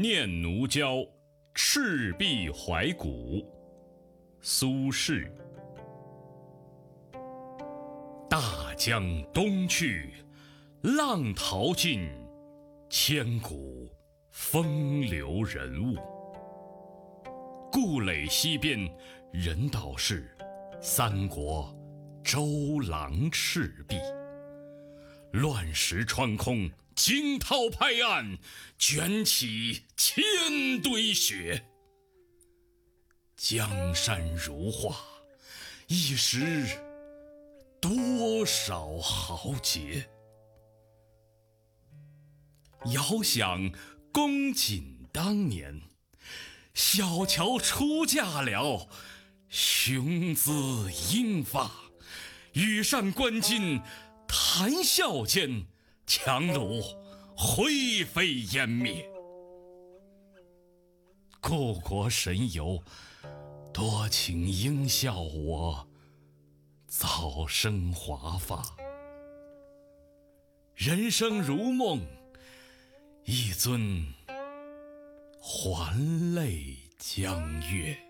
念奴娇·赤壁怀古，苏轼。大江东去，浪淘尽，千古风流人物。故垒西边，人道是三国周郎赤壁。乱石穿空，惊涛拍岸，卷起千堆雪。江山如画，一时多少豪杰。遥想公瑾当年，小乔出嫁了，雄姿英发，羽扇纶巾。谈笑间，强弩灰飞烟灭。故国神游，多情应笑我早生华发。人生如梦，一尊还酹江月。